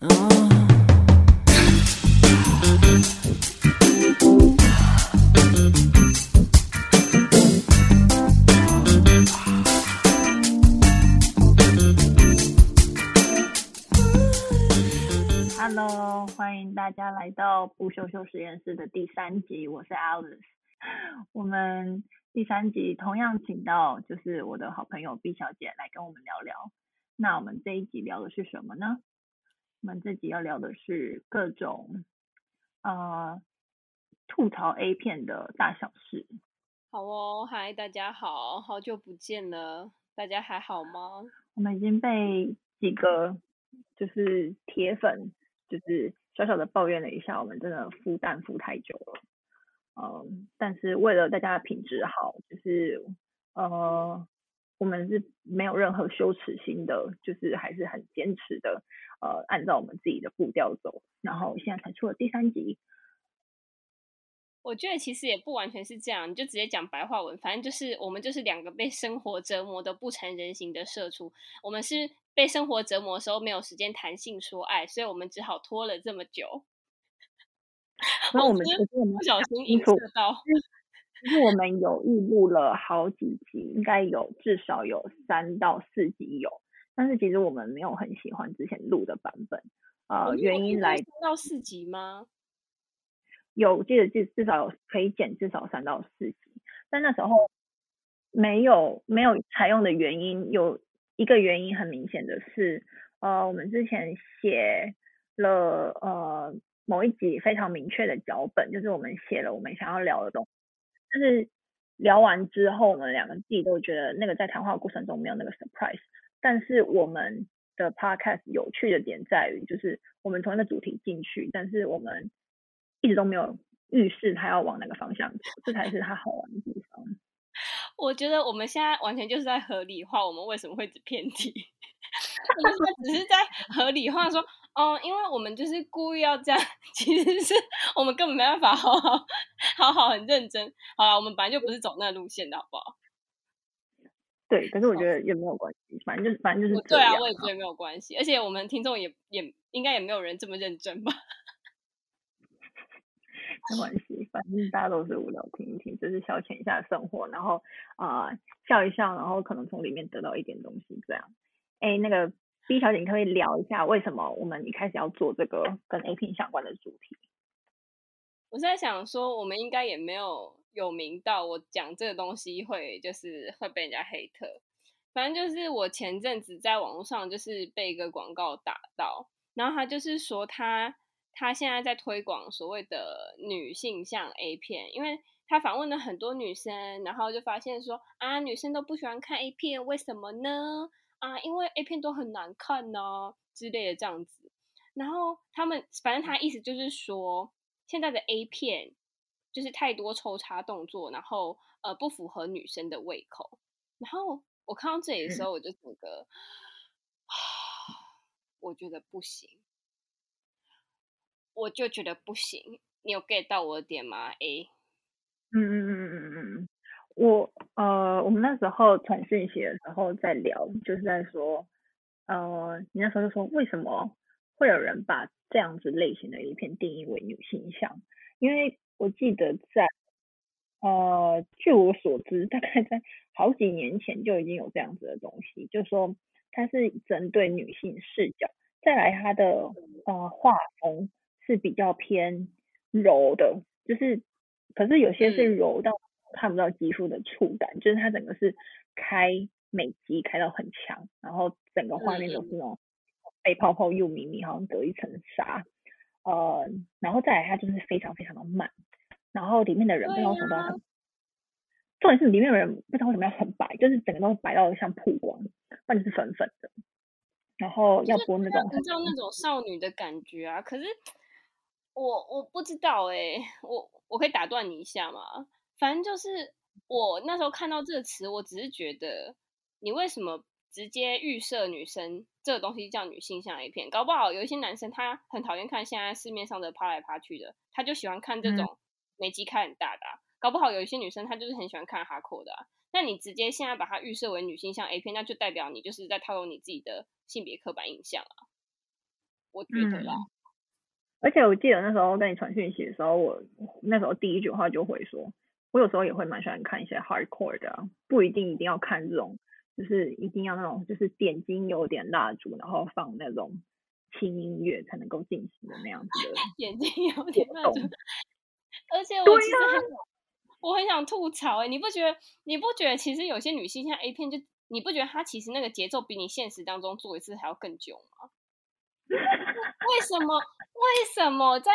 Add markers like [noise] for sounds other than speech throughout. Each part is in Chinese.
Hello，欢迎大家来到不羞羞实验室的第三集，我是 Alice。[laughs] 我们第三集同样请到就是我的好朋友 B 小姐来跟我们聊聊。那我们这一集聊的是什么呢？我们这集要聊的是各种呃吐槽 A 片的大小事。好哦，嗨，大家好，好久不见了，大家还好吗？我们已经被几个就是铁粉就是小小的抱怨了一下，我们真的孵蛋孵太久了。嗯，但是为了大家的品质好，就是呃，我们是没有任何羞耻心的，就是还是很坚持的，呃，按照我们自己的步调走，然后现在才出了第三集。我觉得其实也不完全是这样，你就直接讲白话文，反正就是我们就是两个被生活折磨的不成人形的社畜，我们是被生活折磨的时候没有时间谈性说爱，所以我们只好拖了这么久。那我们不小心映射到，其实我们有预录了好几集，应该有至少有三到四集有，但是其实我们没有很喜欢之前录的版本，呃，原因来三到四集吗？有，记得至至少有可以剪至少三到四集，但那时候没有没有采用的原因，有一个原因很明显的是，呃，我们之前写了呃。某一集非常明确的脚本，就是我们写了我们想要聊的东西，但是聊完之后，我们两个自己都觉得那个在谈话过程中没有那个 surprise。但是我们的 podcast 有趣的点在于，就是我们从那个主题进去，但是我们一直都没有预示他要往哪个方向走，这才是他好玩的地方。[laughs] 我觉得我们现在完全就是在合理化我们为什么会只偏题，[laughs] 我们只是在合理化说。哦，因为我们就是故意要这样，其实是我们根本没办法好好好好很认真。好了，我们本来就不是走那路线的，好不好？对，可是我觉得也没有关系，反正就是反正就是对啊，我也觉得没有关系。而且我们听众也也应该也没有人这么认真吧？[laughs] 没关系，反正大家都是无聊听一听，就是消遣一下生活，然后啊、呃、笑一笑，然后可能从里面得到一点东西，这样。哎，那个。[laughs] B 小姐，你可以聊一下为什么我们一开始要做这个跟 A 片相关的主题？我是在想说，我们应该也没有有名到我讲这个东西会就是会被人家黑特。反正就是我前阵子在网络上就是被一个广告打到，然后他就是说他他现在在推广所谓的女性向 A 片，因为他访问了很多女生，然后就发现说啊，女生都不喜欢看 A 片，为什么呢？啊，因为 A 片都很难看呢、啊、之类的这样子，然后他们反正他意思就是说，现在的 A 片就是太多抽插动作，然后呃不符合女生的胃口。然后我看到这里的时候，我就整个，嗯、[sighs] 我觉得不行，我就觉得不行。你有 get 到我的点吗？A，嗯嗯嗯嗯嗯嗯。我呃，我们那时候传讯息的时候在聊，就是在说，呃，你那时候就说，为什么会有人把这样子类型的影片定义为女性向？因为我记得在呃，据我所知，大概在好几年前就已经有这样子的东西，就说它是针对女性视角，再来它的呃画风是比较偏柔的，就是可是有些是柔到。看不到肌肤的触感，就是它整个是开美肌开到很强，然后整个画面都是那种被泡泡又迷迷，好像隔一层纱。呃，然后再来它就是非常非常的慢，然后里面的人不知道为什么都很，重点是里面的人不知道为什么要很白，就是整个都白到像曝光，或者是粉粉的，然后要播那种你知道那种少女的感觉啊。可是我我不知道哎、欸，我我可以打断你一下吗？反正就是我那时候看到这个词，我只是觉得你为什么直接预设女生这个东西叫女性向 A 片？搞不好有一些男生他很讨厌看现在市面上的趴来趴去的，他就喜欢看这种美肌开很大的、啊。搞不好有一些女生她就是很喜欢看哈扣的、啊。那你直接现在把它预设为女性向 A 片，那就代表你就是在套用你自己的性别刻板印象啊。我觉得啦。嗯、而且我记得那时候跟你传讯息的时候，我那时候第一句话就会说，我有时候也会蛮喜欢看一些 hardcore 的、啊，不一定一定要看这种，就是一定要那种就是点睛有点蜡烛，然后放那种轻音乐才能够进行的那样子的。点睛有点蜡烛。而且我其实很、啊、我很想吐槽哎、欸，你不觉得？你不觉得其实有些女性像 A 片就，你不觉得她其实那个节奏比你现实当中做一次还要更久吗？[laughs] 为什么？为什么在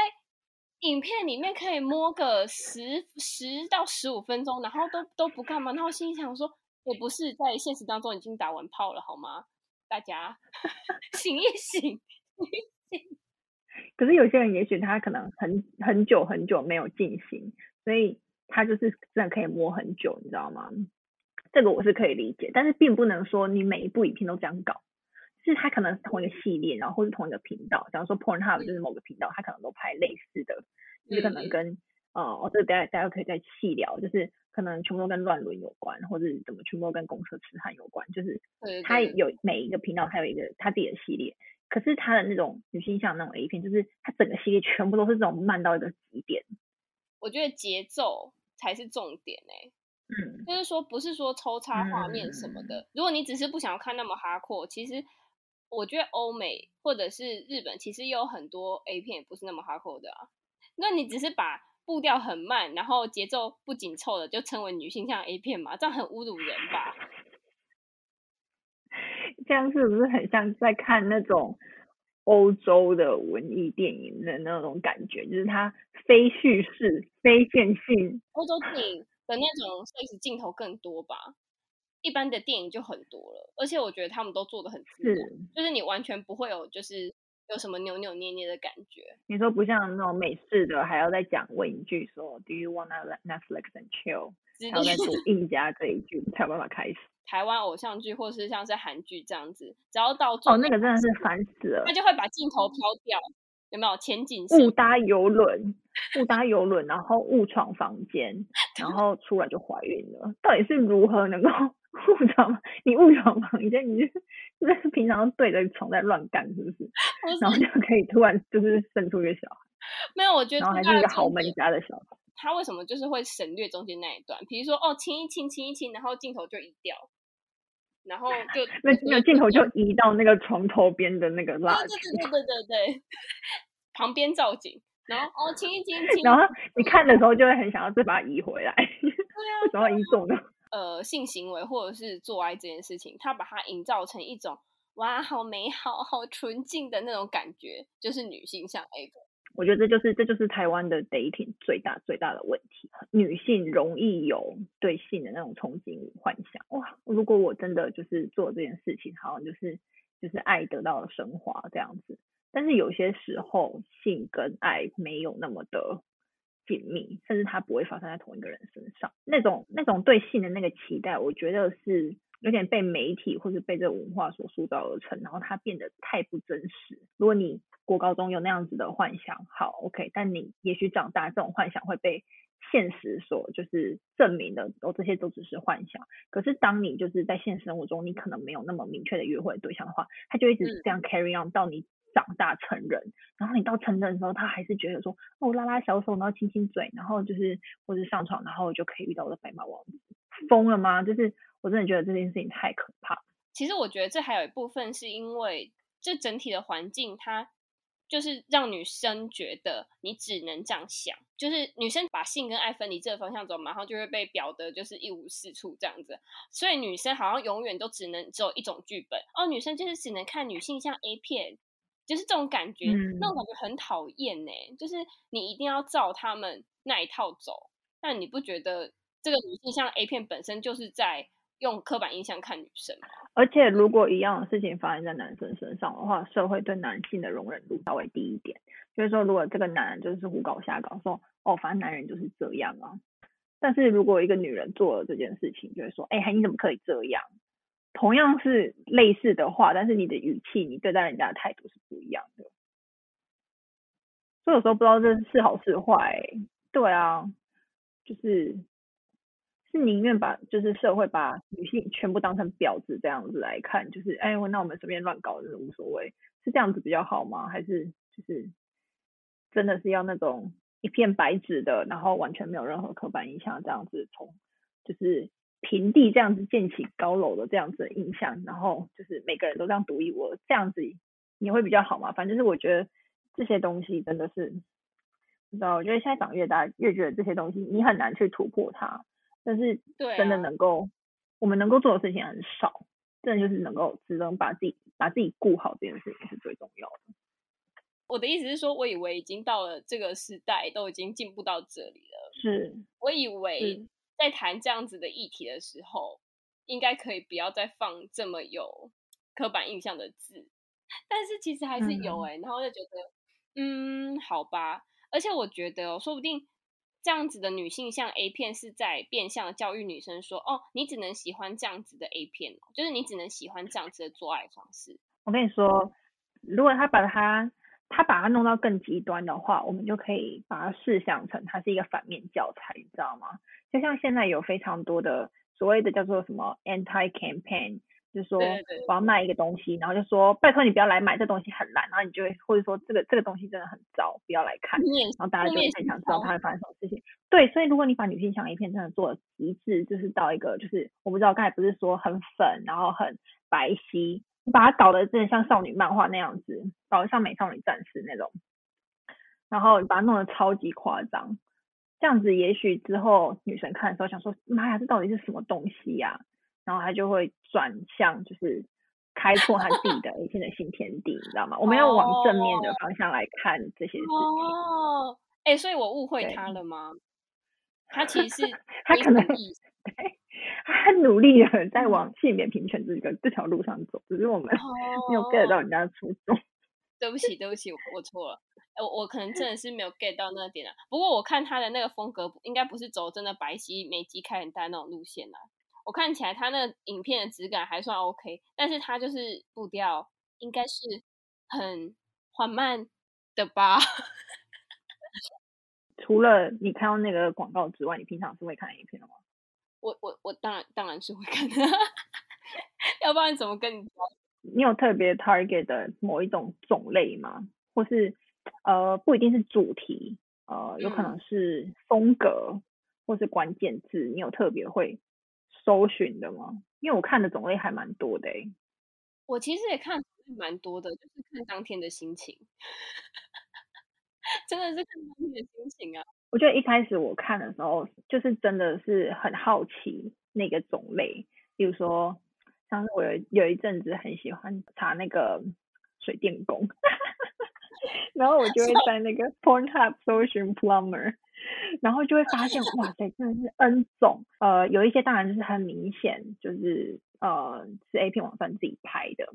影片里面可以摸个十十到十五分钟，然后都都不干嘛？然后心里想说，我不是在现实当中已经打完炮了好吗？大家 [laughs] 醒一醒。可是有些人也许他可能很很久很久没有进行，所以他就是真的可以摸很久，你知道吗？这个我是可以理解，但是并不能说你每一部影片都这样搞，就是他可能是同一个系列，然后或是同一个频道，假如说 Pornhub 就是某个频道，他可能都拍类似的，就是可能跟呃，我这个大家大家可以再细聊，就是可能全部都跟乱伦有关，或者怎么全部都跟公车痴汉有关，就是他有每一个频道他有一个他自己的系列。可是他的那种女性向那种 A 片，就是他整个系列全部都是这种慢到一个极点。我觉得节奏才是重点哎、欸，嗯，就是说不是说抽插画面什么的、嗯。如果你只是不想要看那么哈阔，其实我觉得欧美或者是日本其实也有很多 A 片也不是那么哈阔的啊。那你只是把步调很慢，然后节奏不紧凑的就称为女性向 A 片嘛？这样很侮辱人吧？这样是不是很像在看那种欧洲的文艺电影的那种感觉？就是它非叙事、非线性。欧洲电影的那种摄影镜头更多吧？一般的电影就很多了，而且我觉得他们都做的很自然，就是你完全不会有就是有什么扭扭捏捏的感觉。你说不像那种美式的，还要再讲问一句说 “Do you wanna Netflix and chill”，然后再补硬加这一句才有办法开始。台湾偶像剧，或是像是韩剧这样子，只要到哦，那个真的是烦死了，他就会把镜头飘掉，有没有前景？误搭游轮，误搭游轮，然后误闯房间，[laughs] 然后出来就怀孕了。到底是如何能够 [laughs] 误闯？你误闯房间，你就是是平常对着床在乱干，是不是？然后就可以突然就是生出一个小孩？没有，我觉得然后还是一个豪门家的小孩。他为什么就是会省略中间那一段？比如说哦，亲一亲，亲一亲，然后镜头就移掉。然后就 [laughs] 那那镜头就移到那个床头边的那个蜡烛，对对对对对，[laughs] 旁边造景，然后哦亲一亲亲，然后你看的时候就会很想要再把它移回来，对啊，为什么要移动呢？呃，性行为或者是做爱这件事情，他把它营造成一种哇，好美好、好纯净的那种感觉，就是女性向 A 片。我觉得这就是这就是台湾的 dating 最大最大的问题，女性容易有对性的那种憧憬与幻想。哇，如果我真的就是做这件事情，好像就是就是爱得到了升华这样子。但是有些时候，性跟爱没有那么的紧密，甚至它不会发生在同一个人身上。那种那种对性的那个期待，我觉得是。有点被媒体或是被这个文化所塑造而成，然后它变得太不真实。如果你国高中有那样子的幻想，好，OK，但你也许长大这种幻想会被现实所就是证明的，哦，这些都只是幻想。可是当你就是在现实生活中，你可能没有那么明确的约会对象的话，他就一直这样 carry on 到你长大成人，然后你到成人的时候，他还是觉得说，哦，拉拉小手，然后亲亲嘴，然后就是或者上床，然后就可以遇到我的白马王子，疯了吗？就是。我真的觉得这件事情太可怕。其实我觉得这还有一部分是因为这整体的环境，它就是让女生觉得你只能这样想，就是女生把性跟爱分离这个方向走，马上就会被表得就是一无是处这样子。所以女生好像永远都只能只有一种剧本哦，女生就是只能看女性像 A 片，就是这种感觉，嗯、那种感觉很讨厌呢。就是你一定要照他们那一套走，那你不觉得这个女性像 A 片本身就是在？用刻板印象看女生吗，而且如果一样的事情发生在男生身上的话，社会对男性的容忍度稍微低一点。就是说，如果这个男人就是胡搞瞎搞，说哦，反正男人就是这样啊。但是如果一个女人做了这件事情，就会说，哎、欸，你怎么可以这样？同样是类似的话，但是你的语气，你对待人家的态度是不一样的。所以有时候不知道这是好是坏。对啊，就是。是宁愿把就是社会把女性全部当成婊子这样子来看，就是哎，那我们随便乱搞就是无所谓，是这样子比较好吗？还是就是真的是要那种一片白纸的，然后完全没有任何刻板印象这样子从就是平地这样子建起高楼的这样子的印象，然后就是每个人都这样独一无二这样子也会比较好吗？反正就是我觉得这些东西真的是，你知道，我觉得现在长越大越觉得这些东西你很难去突破它。但是真的能够，啊、我们能够做的事情很少，真的就是能够只能把自己把自己顾好这件事情是最重要的。我的意思是说，我以为已经到了这个时代，都已经进步到这里了。是，我以为在谈这样子的议题的时候，应该可以不要再放这么有刻板印象的字，但是其实还是有哎、欸，嗯、然后就觉得，嗯，好吧，而且我觉得、喔，说不定。这样子的女性像 A 片是在变相教育女生说：“哦，你只能喜欢这样子的 A 片，就是你只能喜欢这样子的做爱方式。”我跟你说，如果他把它他把它弄到更极端的话，我们就可以把它试想成它是一个反面教材，你知道吗？就像现在有非常多的所谓的叫做什么 anti campaign。就是说我要卖一个东西，然后就说拜托你不要来买，这东西很烂，然后你就会或者说这个这个东西真的很糟，不要来看，然后大家就会很想知道它会发生什么事情。对，所以如果你把女性向影片真的做的极致，就是到一个就是我不知道刚才不是说很粉，然后很白皙，你把它搞得真的像少女漫画那样子，搞得像美少女战士那种，然后你把它弄得超级夸张，这样子也许之后女神看的时候想说，妈呀，这到底是什么东西呀、啊？然后他就会转向，就是开拓他自己的一片的新天地，你知道吗？我们要往正面的方向来看这些事情。哦，哎、欸，所以我误会他了吗？对他其实他 [laughs] 可能 [laughs] 他很努力的在往性别平权这个这条路上走，只是我们没有 get 到人家的初衷。[laughs] 对不起，对不起，我错了。我我可能真的是没有 get 到那点啊。不过我看他的那个风格，应该不是走真的白皙美肌开很大那种路线啊。我看起来他那个影片的质感还算 OK，但是他就是步调应该是很缓慢的吧？[laughs] 除了你看到那个广告之外，你平常是会看影片的吗？我我我当然当然是会看的，[laughs] 要不然怎么跟你说？你有特别 target 的某一种种类吗？或是呃不一定是主题，呃有可能是风格、嗯、或是关键字，你有特别会？搜寻的吗？因为我看的种类还蛮多的诶、欸。我其实也看蛮多的，就是看当天的心情，[laughs] 真的是看当天的心情啊。我觉得一开始我看的时候，就是真的是很好奇那个种类，比如说，像是我有有一阵子很喜欢查那个水电工，[laughs] 然后我就会在那个 Pornhub 搜寻 plumber。[laughs] 然后就会发现，哇塞，真的是 N 种，呃，有一些当然就是很明显，就是呃是 A 片网站自己拍的，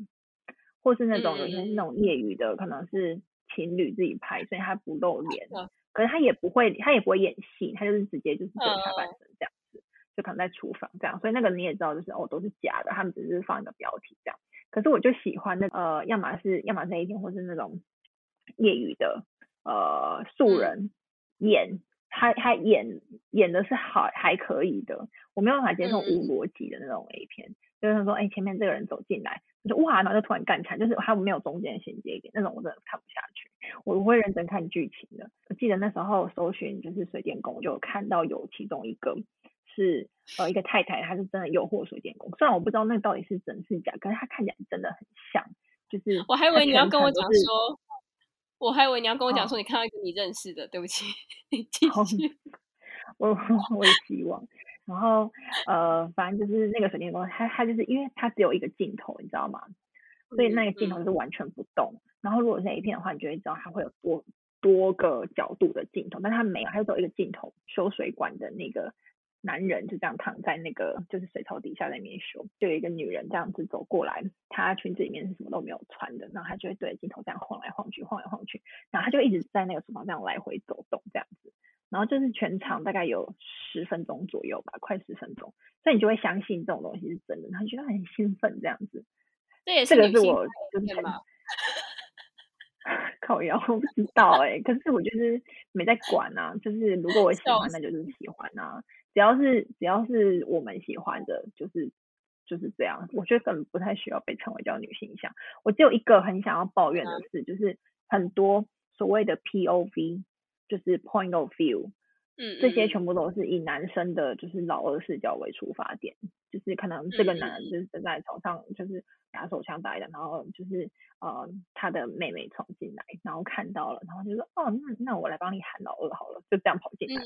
或是那种有些是那种业余的，可能是情侣自己拍，所以他不露脸，可是他也不会，他也不会演戏，他就是直接就是做下半身这样子，就可能在厨房这样，所以那个你也知道，就是哦都是假的，他们只是放一个标题这样。可是我就喜欢那呃，要么是要么是 A 片，或是那种业余的呃素人演。他他演演的是好还可以的，我没有办法接受无逻辑的那种 A 片，嗯、就是说，哎、欸，前面这个人走进来，我就哇，然后就突然干起来，就是他没有中间衔接一点，那种我真的看不下去，我不会认真看剧情的。我记得那时候搜寻就是水电工，就看到有其中一个是呃一个太太，她是真的诱惑水电工，虽然我不知道那到底是真是假，可是她看起来真的很像，就是我还以为你要跟我讲说。我还以为你要跟我讲说你看到一个你认识的，哦、对不起，[laughs] 你继续。我 [laughs] 我也希望，然后呃，反正就是那个水电工，他他就是因为他只有一个镜头，你知道吗？所以那个镜头是完全不动。嗯、然后如果是 A 片的话，你就会知道它会有多多个角度的镜头，但他没有，他就只有一个镜头，修水管的那个。男人就这样躺在那个就是水槽底下在那边修，就有一个女人这样子走过来，她裙子里面是什么都没有穿的，然后她就会对着镜头这样晃来晃去，晃来晃去，然后她就一直在那个厨房这样来回走动这样子，然后就是全场大概有十分钟左右吧，快十分钟，所以你就会相信这种东西是真的，然后觉得很兴奋这样子。这也是这个是我就是 [laughs] 靠腰，我不知道哎、欸，可是我就是没在管啊，就是如果我喜欢，那就是喜欢啊，只要是只要是我们喜欢的，就是就是这样。我觉得根本不太需要被称为叫女性向。我只有一个很想要抱怨的事，嗯、就是很多所谓的 POV，就是 Point of View。嗯，这些全部都是以男生的，就是老二视角为出发点，就是可能这个男的就是在床上，就是拿手枪打的，然后就是呃他的妹妹闯进来，然后看到了，然后就说哦，那那我来帮你喊老二好了，就这样跑进来。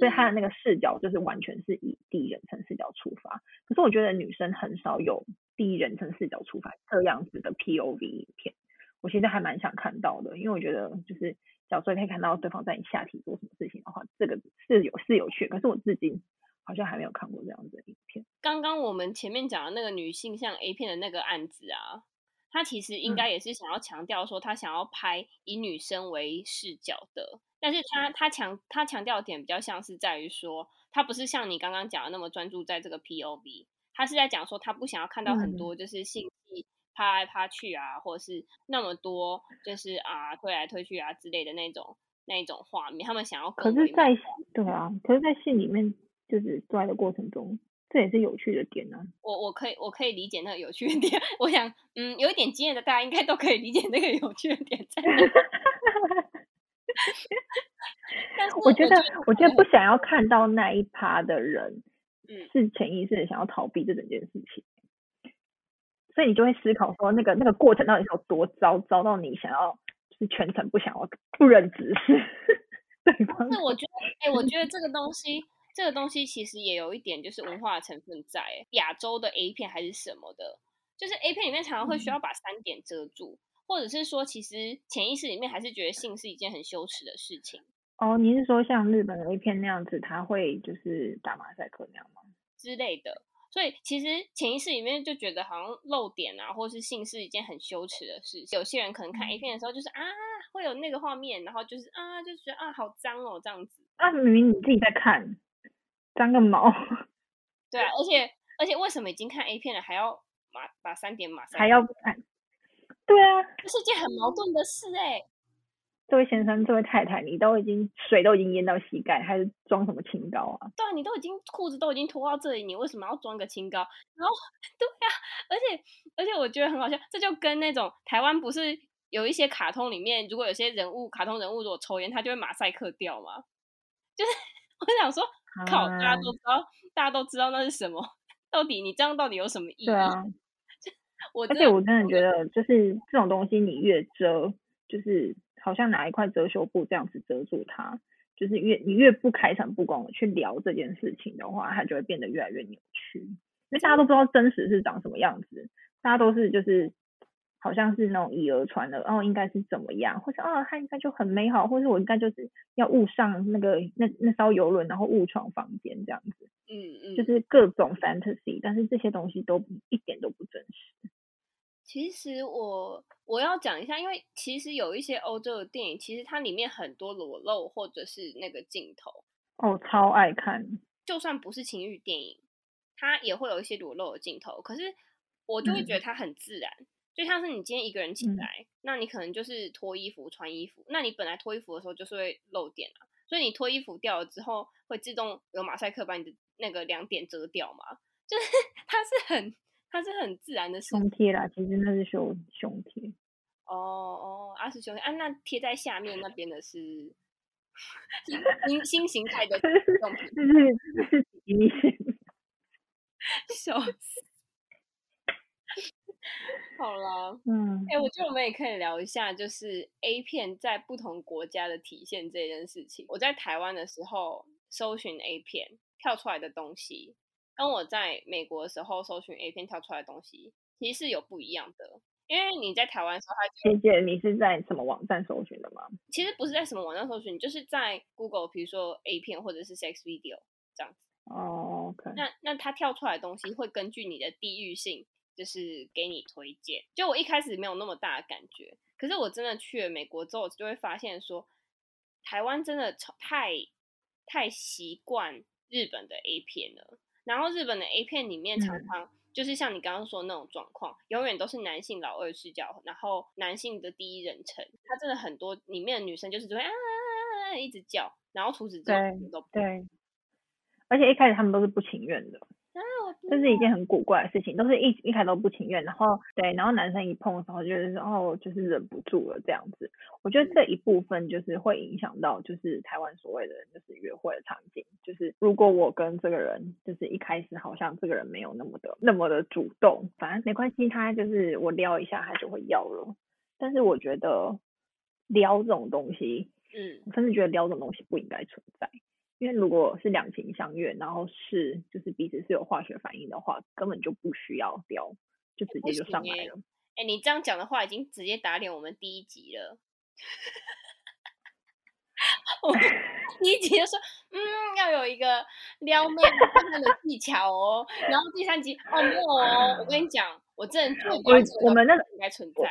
所以他的那个视角就是完全是以第一人称视角出发。可是我觉得女生很少有第一人称视角出发这样子的 POV 影片，我现在还蛮想看到的，因为我觉得就是。小时候可以看到对方在你下体做什么事情的话，这个是有是有趣，可是我至今好像还没有看过这样子的影片。刚刚我们前面讲的那个女性像 A 片的那个案子啊，她其实应该也是想要强调说，她想要拍以女生为视角的，但是她她强她强调的点比较像是在于说，她不是像你刚刚讲的那么专注在这个 POV，她是在讲说她不想要看到很多就是性器。趴来趴去啊，或者是那么多，就是啊推来推去啊之类的那种那种画面，他们想要。可是在，在对啊，可是，在戏里面就是做的过程中，这也是有趣的点呢、啊。我我可以我可以理解那个有趣的点，[laughs] 我想嗯，有一点经验的大家应该都可以理解那个有趣的点在哪。[laughs] 但是我觉得，我觉得不想要看到那一趴的人，嗯，是潜意识的想要逃避这整件事情。所以你就会思考说，那个那个过程到底是有多糟，糟到你想要就是全程不想要不忍直视。对方。是我觉得，哎、欸，我觉得这个东西，这个东西其实也有一点就是文化的成分在。亚洲的 A 片还是什么的，就是 A 片里面常常会需要把三点遮住，嗯、或者是说，其实潜意识里面还是觉得性是一件很羞耻的事情。哦，你是说像日本的 A 片那样子，他会就是打马赛克那样吗？之类的。所以其实潜意识里面就觉得好像露点啊，或是性是一件很羞耻的事。有些人可能看 A 片的时候，就是啊，会有那个画面，然后就是啊，就觉得啊，好脏哦，这样子。啊，明明你自己在看，脏个毛。[laughs] 对啊，而且而且为什么已经看 A 片了，还要马把三点马上还要看？对啊，这是件很矛盾的事哎、欸。这位先生，这位太太，你都已经水都已经淹到膝盖，还是装什么清高啊？对啊，你都已经裤子都已经脱到这里，你为什么要装个清高？然后，[laughs] 对啊，而且而且我觉得很好笑，这就跟那种台湾不是有一些卡通里面，如果有些人物卡通人物如果抽烟，他就会马赛克掉吗？[laughs] 就是 [laughs] 我想说，靠，大家都知道，大家都知道那是什么，到底你这样到底有什么意义？对啊，我而且我真的觉得，就是这种东西，你越遮，就是。好像拿一块遮羞布这样子遮住它，就是越你越不开诚布公的去聊这件事情的话，它就会变得越来越扭曲。因为大家都不知道真实是长什么样子，大家都是就是好像是那种以讹传讹，哦，应该是怎么样，或者哦，它应该就很美好，或者我应该就是要误上那个那那艘游轮，然后误闯房间这样子。嗯嗯，就是各种 fantasy，但是这些东西都一点都不真实。其实我我要讲一下，因为其实有一些欧洲的电影，其实它里面很多裸露或者是那个镜头，哦，超爱看。就算不是情欲电影，它也会有一些裸露的镜头。可是我就会觉得它很自然，嗯、就像是你今天一个人起来，嗯、那你可能就是脱衣服穿衣服，那你本来脱衣服的时候就是会露点啊，所以你脱衣服掉了之后，会自动有马赛克把你的那个两点遮掉嘛？就是 [laughs] 它是很。它是很自然的胸贴啦，其实那是胸胸贴。哦哦，啊是胸贴啊，那贴在下面那边的是新新形态的 [laughs] 用品，就是是比基尼型。笑死！好了，嗯，哎、欸，我觉得我们也可以聊一下，就是 A 片在不同国家的体现这件事情。我在台湾的时候搜寻 A 片，跳出来的东西。跟我在美国的时候搜寻 A 片跳出来的东西，其实是有不一样的。因为你在台湾的时候，姐姐，你是在什么网站搜寻的吗？其实不是在什么网站搜寻，就是在 Google，比如说 A 片或者是 Sex Video 这样子。哦。那那它跳出来的东西会根据你的地域性，就是给你推荐。就我一开始没有那么大的感觉，可是我真的去了美国之后，就会发现说，台湾真的太太习惯日本的 A 片了。然后日本的 A 片里面常常就是像你刚刚说的那种状况，永远都是男性老二视角，然后男性的第一人称，他真的很多里面的女生就是只会啊，啊，啊，啊一直叫，然后除此之外都对，而且一开始他们都是不情愿的。这是一件很古怪的事情，都是一一开始都不情愿，然后对，然后男生一碰的时候就是说哦，就是忍不住了这样子。我觉得这一部分就是会影响到，就是台湾所谓的就是约会的场景，就是如果我跟这个人就是一开始好像这个人没有那么的那么的主动，反正没关系，他就是我撩一下他就会要了。但是我觉得撩这种东西，嗯，我甚至觉得撩这种东西不应该存在。因为如果是两情相悦，然后是就是彼此是有化学反应的话，根本就不需要撩，就直接就上来了。哎、欸欸，你这样讲的话，已经直接打脸我们第一集了。我 [laughs] 第一集就说，嗯，要有一个撩妹的技巧哦。然后第三集，哦，没有哦。我跟你讲，我真的觉得我们那个应该存在。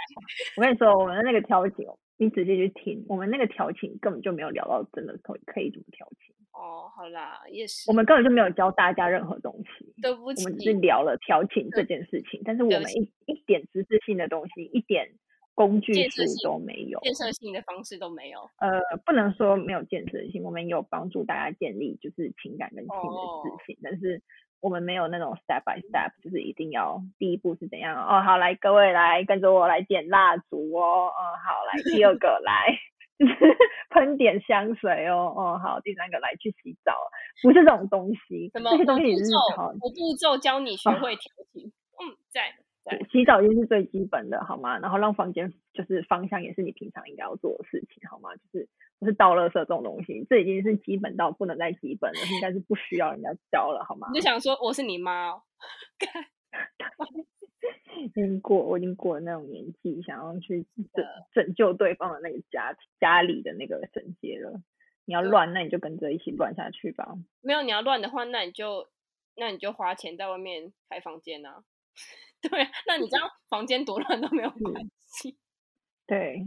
我跟你说，我们的那个调情，你直接去听，我们那个调情根本就没有聊到真的可以可以怎么调情。哦，好啦，也是。我们根本就没有教大家任何东西，对不起，我们只是聊了调情这件事情，但是我们一一点知识性的东西，一点工具书都没有，建设性的方式都没有。呃，不能说没有建设性，我们有帮助大家建立就是情感跟性的自信，哦，但是我们没有那种 step by step，就是一定要第一步是怎样哦。好，来各位来跟着我来点蜡烛哦。嗯，好，来第二个来。就 [laughs] 是喷点香水哦，哦好，第三个来去洗澡，不是这种东西，什么这些东西也是好，我步骤教你学会调 [laughs] 情，哦、嗯，在在洗澡就是最基本的，好吗？然后让房间就是方向，也是你平常应该要做的事情，好吗？就是不是倒垃圾这种东西，这已经是基本到不能再基本了，应该是不需要人家教了，好吗？你就想说我是你妈哦。[laughs] 已经过，我已经过了那种年纪，想要去拯拯救对方的那个家家里的那个绳结了。你要乱，那你就跟着一起乱下去吧。没有，你要乱的话，那你就那你就花钱在外面开房间啊。[laughs] 对啊，那你这样房间多乱都没有关系。[laughs] 对，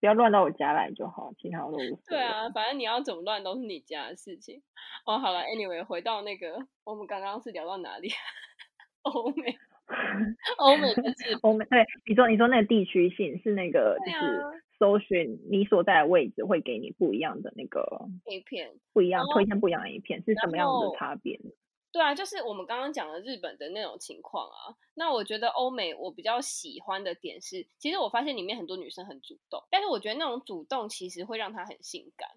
不要乱到我家来就好，其他都无所谓。对啊，反正你要怎么乱都是你家的事情。哦，好了，Anyway，回到那个，我们刚刚是聊到哪里？[laughs] 欧美。[laughs] 欧美的 [laughs] 欧美对，你说你说那个地区性是那个就是搜寻你所在的位置会给你不一样的那个 A 片，不一样推荐不一样的 A 片是什么样的差别？对啊，就是我们刚刚讲的日本的那种情况啊。那我觉得欧美我比较喜欢的点是，其实我发现里面很多女生很主动，但是我觉得那种主动其实会让她很性感，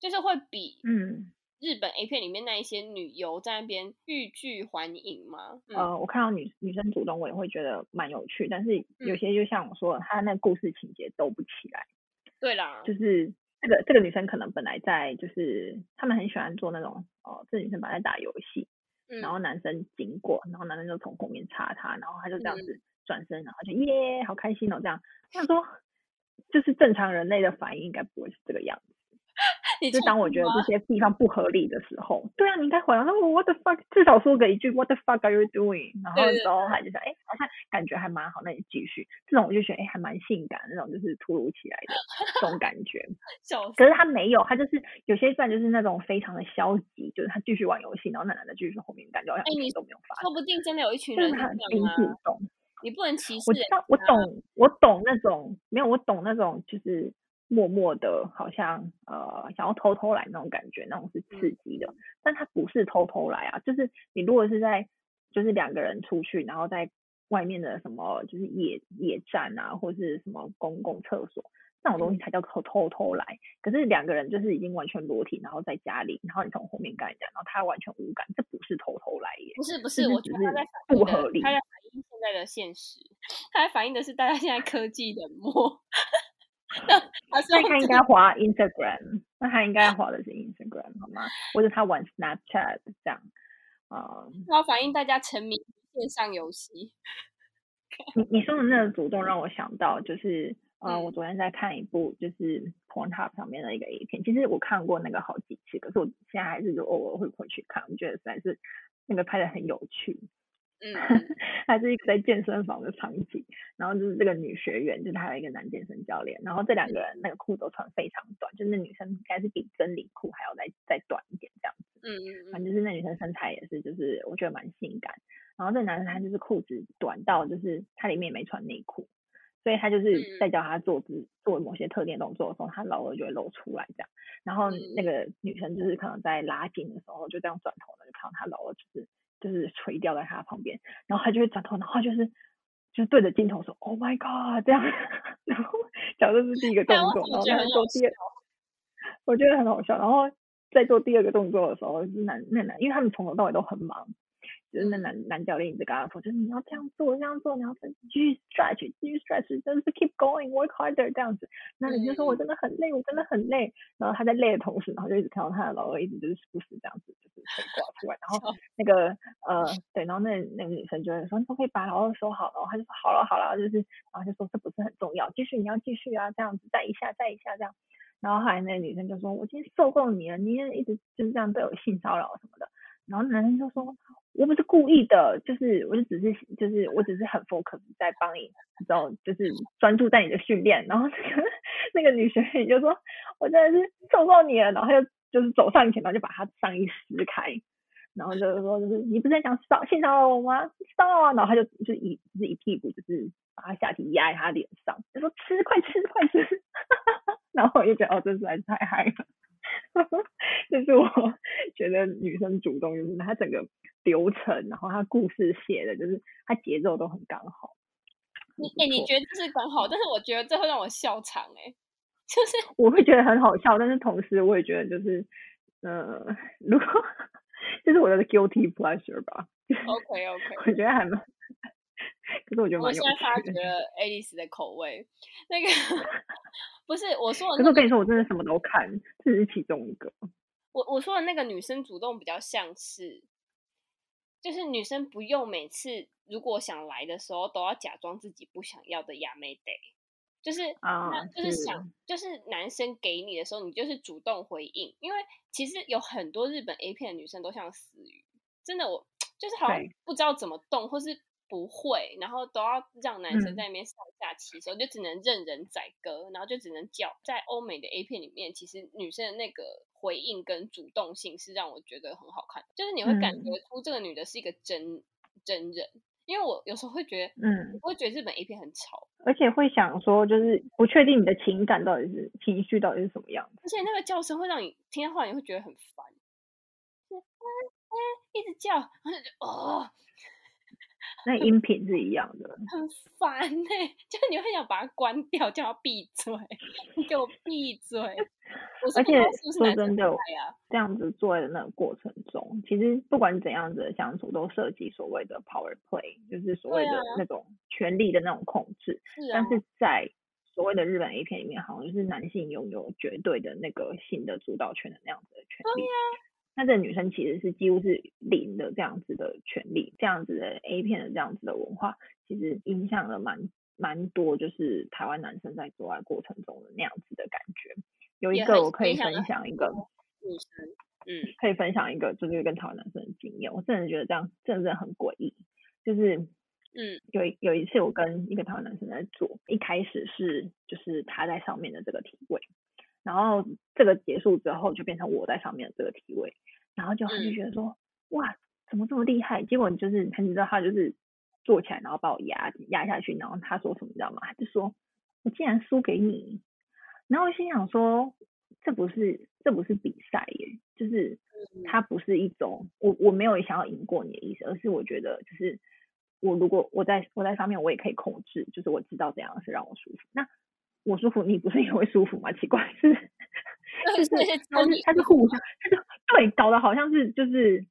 就是会比嗯。日本 A 片里面那一些女优在那边欲拒还迎吗？呃、嗯，我看到女女生主动，我也会觉得蛮有趣。但是有些就像我说的，她那故事情节兜不起来。对啦，就是这个这个女生可能本来在就是他们很喜欢做那种哦，这、女生本来在打游戏、嗯，然后男生经过，然后男生就从后面插她，然后她就这样子转身，嗯、然后就耶，好开心哦，这样。他说，就是正常人类的反应应该不会是这个样子。[laughs] 就当我觉得这些地方不合理的时候，对啊，你应该回答说 What the fuck，至少说个一句 What the fuck are you doing？然后之后他就说，哎、欸，好像感觉还蛮好，那你继续。这种我就觉得，哎、欸，还蛮性感的那种，就是突如其来的 [laughs] 这种感觉。可是他没有，他就是有些段就是那种非常的消极，就是他继续玩游戏，然后那男的继续后面感觉好像什么都没有发生。说不定真的有一群人很主动，你不能歧视。我知道，我懂，我懂那种没有，我懂那种就是。默默的，好像呃想要偷偷来那种感觉，那种是刺激的，但他不是偷偷来啊，就是你如果是在就是两个人出去，然后在外面的什么就是野野战啊，或是什么公共厕所，那种东西才叫偷偷偷来。可是两个人就是已经完全裸体，然后在家里，然后你从后面干人家，然后他完全无感，这不是偷偷来耶。不是不是，我觉得他在不合理，他在反映现在的现实，[laughs] 他在反映的是大家现在科技冷漠。那他应该滑 Instagram，那他应该滑的是 Instagram 好吗？或者他玩 Snapchat 这样，啊、嗯，要反映大家沉迷线上游戏。[laughs] 你你说的那个主动让我想到，就是呃、嗯，我昨天在看一部就是 Pornhub 上面的一个 A 片，其实我看过那个好几次，可是我现在还是就偶尔会回去看，我觉得实在是那个拍的很有趣。嗯，[laughs] 还是一个在健身房的场景，然后就是这个女学员，就是还有一个男健身教练，然后这两个人那个裤都穿非常短，就是那女生应该是比真理裤还要再再短一点这样子。嗯嗯，反正就是那女生身材也是，就是我觉得蛮性感。然后这男生他就是裤子短到就是他里面也没穿内裤，所以他就是在教他做姿做某些特定动作的时候，他老二就会露出来这样。然后那个女生就是可能在拉筋的时候，就这样转头呢，就看到他老二就是就是垂吊在他旁边，然后他就会转头，然后就是就对着镜头说 “Oh my God” 这样，[laughs] 然后讲这是第一个动作，然后他做第二，我觉得很好笑。然后在做第二个动作的时候，是男那男，因为他们从头到尾都很忙。就是那男男教练一直跟他说，就是你要这样做，这样做，你要继续 stretch，继续 stretch，就是 keep going，work harder 这样子。那你就说我真的很累，我真的很累。然后他在累的同时，然后就一直看到他的老二一直就是不时这样子，就是可以挂出来。然后 [laughs] 那个呃，对，然后那那个女生就会说，你可以把老二收好？然后他就说好了好了，就是然后就说这不是很重要，继续你要继续啊，这样子再一下再一下这样。然后后来那个女生就说，我今天受够你了，你也一直就是这样对我性骚扰什么的。然后男生就说。我不是故意的，就是我就只是就是我只是很 focus 在帮你，你知道，就是专注在你的训练。然后那个那个女学员就说：“我真的是受够你了。”然后他就就是走上前，然后就把他上衣撕开，然后就是说：“就是你不是在讲骚性骚扰我吗？骚扰啊！”然后他就就一就是一屁股就是把他下体压在他脸上，就说：“吃，快吃，快吃！” [laughs] 然后我就觉得哦，这实在是太嗨了。[laughs] 这是我 [laughs] 觉得女生主动，就是她整个流程，然后她故事写的，就是她节奏都很刚好。你哎、欸，你觉得这是刚好，但是我觉得这会让我笑场哎、欸，就是我会觉得很好笑，但是同时我也觉得就是，呃，[laughs] 如果这是我的 guilty pleasure 吧。OK OK，我觉得还蛮。可是我觉得。我现在发觉了 Alice 的口味，那个 [laughs] 不是我说的、那个。可是我跟你说，我真的什么都看，这是其中一个。我我说的那个女生主动比较像是，就是女生不用每次如果想来的时候都要假装自己不想要的亚美得，就是啊，就是想是就是男生给你的时候，你就是主动回应，因为其实有很多日本 A 片的女生都像死鱼，真的我 [tsk] 就是好像不知道怎么动，或是。不会，然后都要让男生在那边上下其手，嗯、就只能任人宰割，然后就只能叫。在欧美的 A 片里面，其实女生的那个回应跟主动性是让我觉得很好看，就是你会感觉出这个女的是一个真、嗯、真人。因为我有时候会觉得，嗯，我会觉得日本 A 片很吵，而且会想说，就是不确定你的情感到底是情绪到底是什么样子，而且那个叫声会让你听到话，你会觉得很烦，嗯嗯，一直叫，然后就哦。那音频是一样的，很烦呢、欸。[laughs] 就你会想把它关掉，叫他闭嘴，你给我闭嘴。而且说真的，这样子做的那个过程中，其实不管怎样子的相处，都涉及所谓的 power play，就是所谓的那种权力的那种控制。是啊。但是在所谓的日本 A 片里面，好像就是男性拥有绝对的那个性的主导权的那样子的权利。对呀。那这女生其实是几乎是零的这样子的权利，这样子的 A 片的这样子的文化，其实影响了蛮蛮多，就是台湾男生在做爱过程中的那样子的感觉。有一个我可以分享一个女生，嗯，可以分享一个就是跟台湾男生的经验，我真的觉得这样真的是很诡异。就是，嗯，有有一次我跟一个台湾男生在做，一开始是就是他在上面的这个体位。然后这个结束之后，就变成我在上面的这个体位，然后就他就觉得说，嗯、哇，怎么这么厉害？结果就是他你知道他就是坐起来，然后把我压压下去，然后他说什么你知道吗？他就说我竟然输给你。然后我心想说，这不是这不是比赛耶，就是他不是一种我我没有想要赢过你的意思，而是我觉得就是我如果我在我在上面，我也可以控制，就是我知道怎样是让我舒服。那我舒服，你不是也会舒服吗？奇怪，是，[laughs] 就是他是他是互相，他就对搞得好像是就是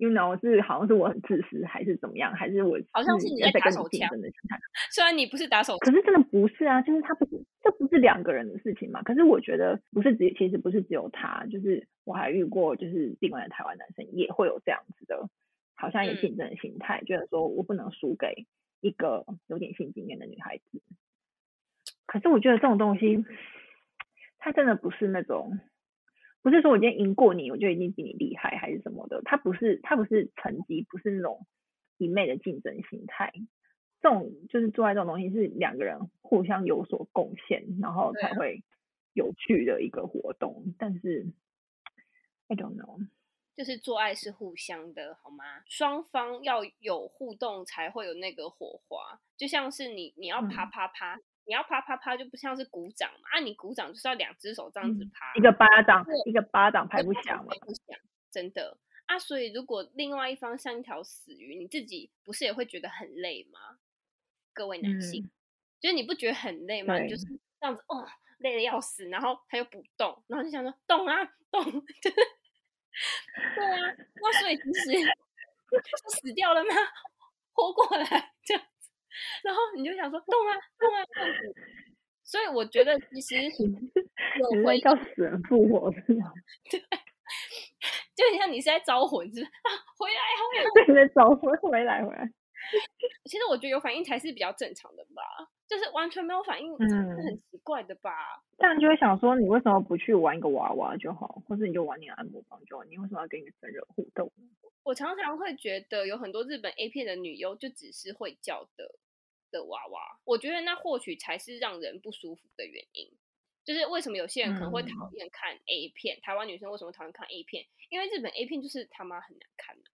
，you know，是好像是我很自私，还是怎么样？还是我好像是你在打手枪的心态？虽然你不是打手枪，可是真的不是啊，就是他不是，这不是两个人的事情嘛。可是我觉得不是只，其实不是只有他，就是我还遇过，就是另外的台湾男生也会有这样子的，好像有竞争的心态，觉得说我不能输给一个有点性经验的女孩子。可是我觉得这种东西，它真的不是那种，不是说我今天赢过你，我就一定比你厉害，还是什么的。它不是，它不是成绩，不是那种一昧的竞争心态。这种就是做爱这种东西，是两个人互相有所贡献，然后才会有趣的一个活动。但是，I don't know，就是做爱是互相的，好吗？双方要有互动才会有那个火花，就像是你你要啪啪啪，嗯、你要啪啪啪就不像是鼓掌嘛，啊，你鼓掌就是要两只手这样子啪，一个巴掌，一个巴掌拍不响，拍不响，真的啊。所以如果另外一方像一条死鱼，你自己不是也会觉得很累吗？各位男性，嗯、就是你不觉得很累吗？就是这样子哦，累的要死，然后他又不动，然后就想说动啊动。[laughs] 对啊，那所以其实 [laughs] 是死掉了吗？活过来这样子，然后你就想说动啊动啊这样子，所以我觉得其实有会叫死人复活是吗？[laughs] 对，就很像你是在招魂是，是 [laughs] 啊，回来回来，对，在招魂回来回来。其实我觉得有反应才是比较正常的吧，就是完全没有反应，是很奇怪的吧？这样、嗯、就会想说，你为什么不去玩一个娃娃就好，或者你就玩你的按摩棒就好？你为什么要跟一个真人互动？我常常会觉得有很多日本 A 片的女优就只是会叫的的娃娃，我觉得那或许才是让人不舒服的原因。就是为什么有些人可能会讨厌看 A 片？嗯、台湾女生为什么讨厌看 A 片？因为日本 A 片就是他妈很难看的。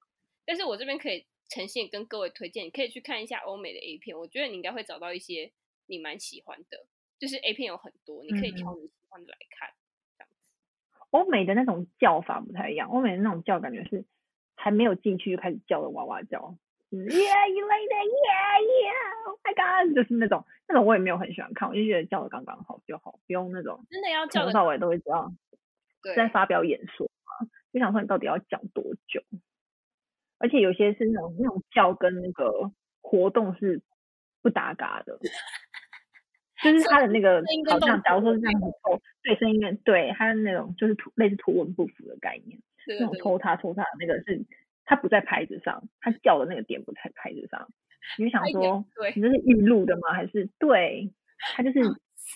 但是我这边可以。呈现跟各位推荐，你可以去看一下欧美的 A 片，我觉得你应该会找到一些你蛮喜欢的。就是 A 片有很多，你可以挑你喜欢的来看。这欧美的那种叫法不太一样，欧美的那种叫感觉是还没有进去就开始叫的哇哇叫。[laughs] Yeah, you like that? Yeah, yeah. Oh my God，就是那种那种我也没有很喜欢看，我就觉得叫的刚刚好就好，不用那种真的要叫的。从头到尾都会这样，在发表演说嘛，就想说你到底要讲多久？而且有些是那种那种叫跟那个活动是不搭嘎的，就是他的那个好像假如说是这样子抽，对声音对他的那种就是图类似图文不符的概念，那种抽他抽他的那个是他不在牌子上，他叫的那个点不在牌子上，你就想说，对你这是预录的吗？还是对他就是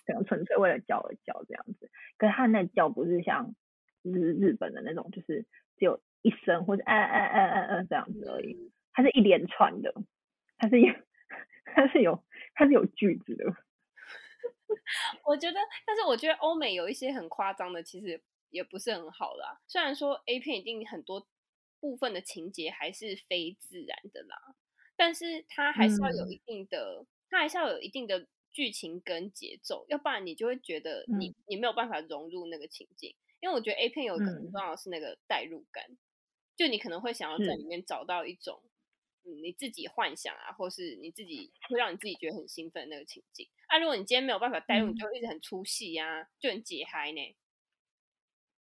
可能纯粹为了叫而叫这样子？可是他那叫不是像日日本的那种，就是只有。一声或者哎哎哎哎哎这样子而已，它是一连串的，它是有 [laughs] 它是有它是有句子的。我觉得，但是我觉得欧美有一些很夸张的，其实也不是很好啦。虽然说 A 片一定很多部分的情节还是非自然的啦，但是它还是要有一定的，嗯、它还是要有一定的剧情跟节奏，要不然你就会觉得你、嗯、你没有办法融入那个情境。因为我觉得 A 片有一个很重要的是那个代入感。嗯就你可能会想要在里面找到一种，嗯，你自己幻想啊，或是你自己会让你自己觉得很兴奋的那个情境。啊，如果你今天没有办法带入，你就一直很出戏呀，就很解嗨呢。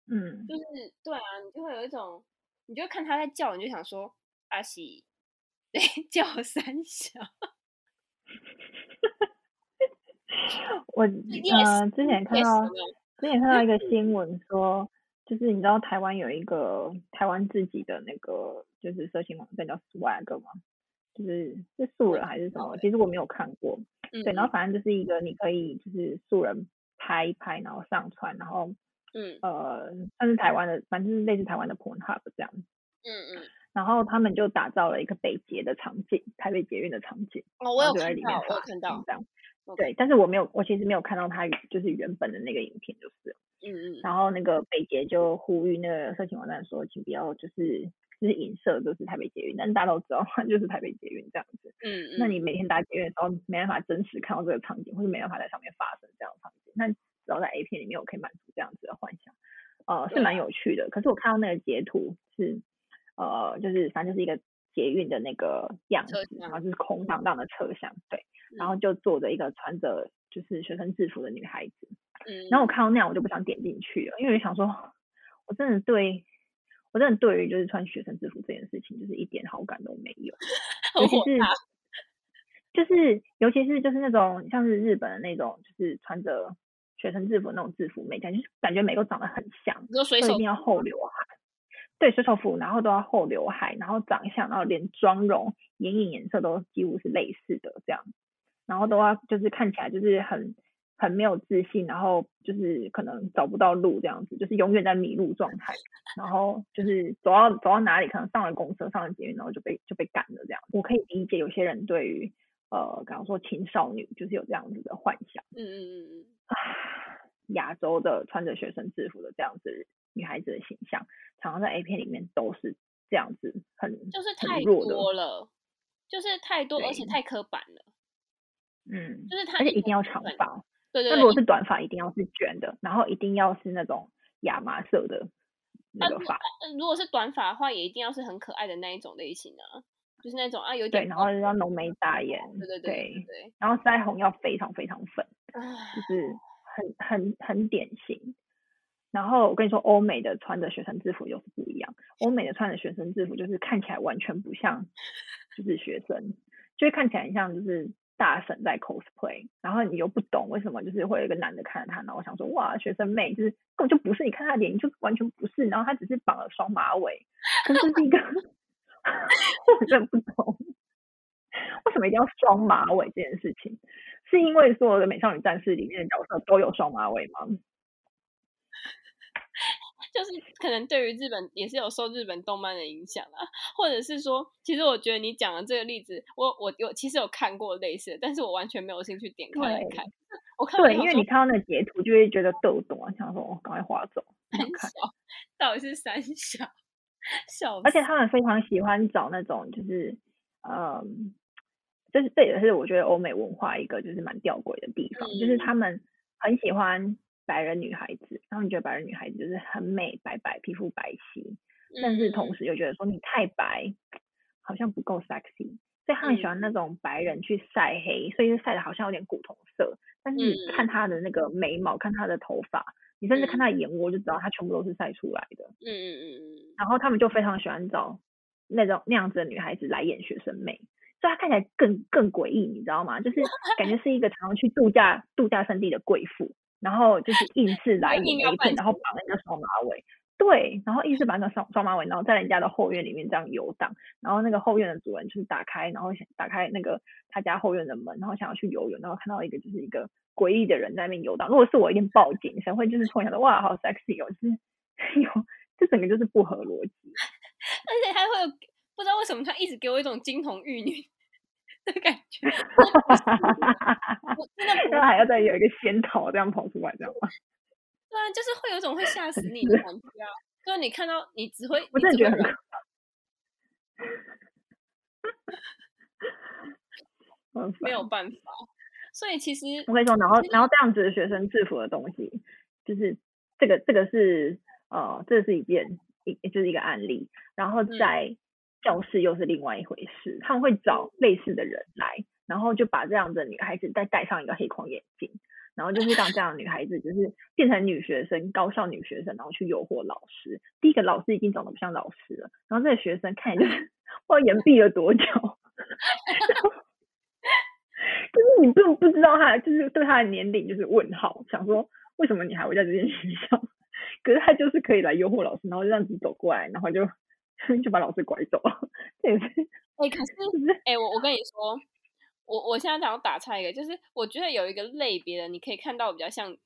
嗯，就是对啊，你就会有一种，你就看他在叫，你就想说阿喜，对，[laughs] 叫三小。我呃之前看到之前看到一个新 [laughs] 闻说。就是你知道台湾有一个台湾自己的那个就是色情网站叫 Swag 吗？就是是素人还是什么？其实我没有看过。嗯、对，然后反正就是一个你可以就是素人拍一拍，然后上传，然后嗯呃，算是台湾的，反正是类似台湾的 Pornhub 这样。嗯嗯。然后他们就打造了一个北捷的场景，台北捷运的场景。哦，我有看到，我有看到这样。对，但是我没有，我其实没有看到他就是原本的那个影片，就是。嗯嗯，然后那个北捷就呼吁那个色情网站说，请不要就是就是影射就是台北捷运，但是大家都知道 [laughs] 就是台北捷运这样子。嗯嗯，那你每天搭捷运的时候没办法真实看到这个场景，或者没办法在上面发生这样的场景，那只要在 A 片里面我可以满足这样子的幻想，呃，是蛮有趣的。可是我看到那个截图是呃，就是反正就是一个捷运的那个样子，然后就是空荡荡的车厢，对，然后就坐着一个穿着就是学生制服的女孩子。嗯，然后我看到那样，我就不想点进去了，因为我想说，我真的对，我真的对于就是穿学生制服这件事情，就是一点好感都没有，[laughs] 尤其是，[laughs] 就是尤其是就是那种像是日本的那种，就是穿着学生制服那种制服美，感觉感觉每个长得很像，所以一定要厚刘海，对，水手服，然后都要厚刘海，然后长相，然后连妆容、眼影颜色都几乎是类似的这样，然后都要就是看起来就是很。很没有自信，然后就是可能找不到路这样子，就是永远在迷路状态，然后就是走到走到哪里，可能上了公车、上了捷运，然后就被就被赶了这样。我可以理解有些人对于呃，刚刚说青少女就是有这样子的幻想，嗯嗯嗯嗯，亚洲的穿着学生制服的这样子女孩子的形象，常常在 A 片里面都是这样子很，很就是太多了，就是太多，而且太刻板了。嗯，就是他，而且一定要长发。对对，那如果是短发，一定要是卷的，然后一定要是那种亚麻色的那个发。如果是短发的话，也一定要是很可爱的那一种类型啊，就是那种啊有点。对，然后要浓眉大眼。对对对。然后腮红要非常非常粉，就是很很很典型。然后我跟你说，欧美的穿着学生制服又是不一样。欧美的穿着学生制服，就是看起来完全不像，就是学生，就会看起来很像就是。大神在 cosplay，然后你又不懂为什么，就是会有一个男的看着他，然后我想说，哇，学生妹就是根本就不是，你看他脸就完全不是，然后他只是绑了双马尾，可是这个 [laughs] 我真的不懂，为什么一定要双马尾这件事情？是因为所有的美少女战士里面的角色都有双马尾吗？就是可能对于日本也是有受日本动漫的影响啊，或者是说，其实我觉得你讲的这个例子，我我有其实有看过类似的，但是我完全没有兴趣点开来看。我看对，因为你看到那个截图就会觉得逗懂啊，想说我赶快划走。三小到底是三小小，而且他们非常喜欢找那种就是嗯，就是这也是我觉得欧美文化一个就是蛮吊诡的地方，嗯，就是他们很喜欢。白人女孩子，然后你觉得白人女孩子就是很美，白白皮肤白皙，但是同时又觉得说你太白，好像不够 sexy，所以他很喜欢那种白人去晒黑，所以就晒的好像有点古铜色，但是你看她的那个眉毛，看她的头发，你甚至看她的眼窝就知道她全部都是晒出来的。嗯嗯嗯嗯。然后他们就非常喜欢找那种那样子的女孩子来演学生妹，所以她看起来更更诡异，你知道吗？就是感觉是一个常常去度假度假胜地的贵妇。然后就是硬是来演 A 片，然后绑一个双马尾，对，然后硬是把那个双双马尾，然后在人家的后院里面这样游荡，然后那个后院的主人就是打开，然后想打开那个他家后院的门，然后想要去游泳，然后看到一个就是一个诡异的人在那边游荡。如果是我，一定报警，谁会就是突然想到哇，好 sexy 哦，就是 [laughs] 有，这整个就是不合逻辑，[laughs] 而且还会有不知道为什么他一直给我一种金童玉女。[laughs] 的感觉，真的还要再有一个仙桃这样跑出来，这样吗？[laughs] 对啊，就是会有一种会吓死你的感觉啊！就是你看到你只会，我真的觉得很可怕，[laughs] 没有办法。所以其实我跟你说，然后然后这样子的学生制服的东西，就是这个这个是呃，这是一件一就是一个案例，然后在。嗯教室又是另外一回事，他们会找类似的人来，然后就把这样的女孩子再戴上一个黑框眼镜，然后就是让这样的女孩子就是变成女学生，高校女学生，然后去诱惑老师。第一个老师已经长得不像老师了，然后这个学生看起来就是 [laughs] 不知道延毕了多久，[laughs] 就是你不不知道他就是对他的年龄就是问号，想说为什么你还会在这间学校？[laughs] 可是他就是可以来诱惑老师，然后就这样子走过来，然后就。[laughs] 就把老师拐走了，对 [laughs] 不对？[laughs] 哎、欸，可是，哎、欸，我我跟你说，我我现在想要打岔一个，就是我觉得有一个类别的，你可以看到比较像，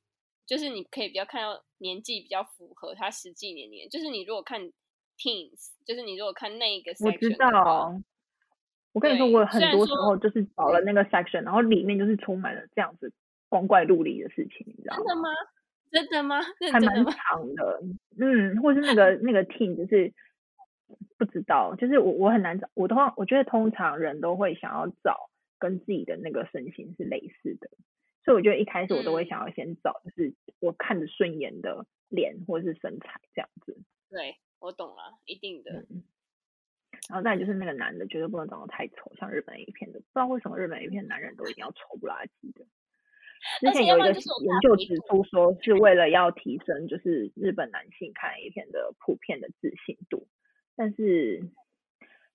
就是你可以比较看到年纪比较符合他实际年龄，就是你如果看 teens，就是你如果看那个 section，我知道，我跟你说，我很多时候就是找了那个 section，然后里面就是充满了这样子光怪陆离的事情，你知道吗？真的吗？真的吗？还蛮长的，嗯，或是那个那个 teen 就是。不知道，就是我我很难找，我的话，我觉得通常人都会想要找跟自己的那个身形是类似的，所以我觉得一开始我都会想要先找，就是我看着顺眼的脸或者是身材这样子。对，我懂了，一定的。嗯。然后再就是那个男的绝对不能长得太丑，像日本 A 片的，不知道为什么日本 A 片男人都一定要丑不拉几的。之前有一个研究指出说，[laughs] 是为了要提升就是日本男性看 A 片的普遍的自信度。但是，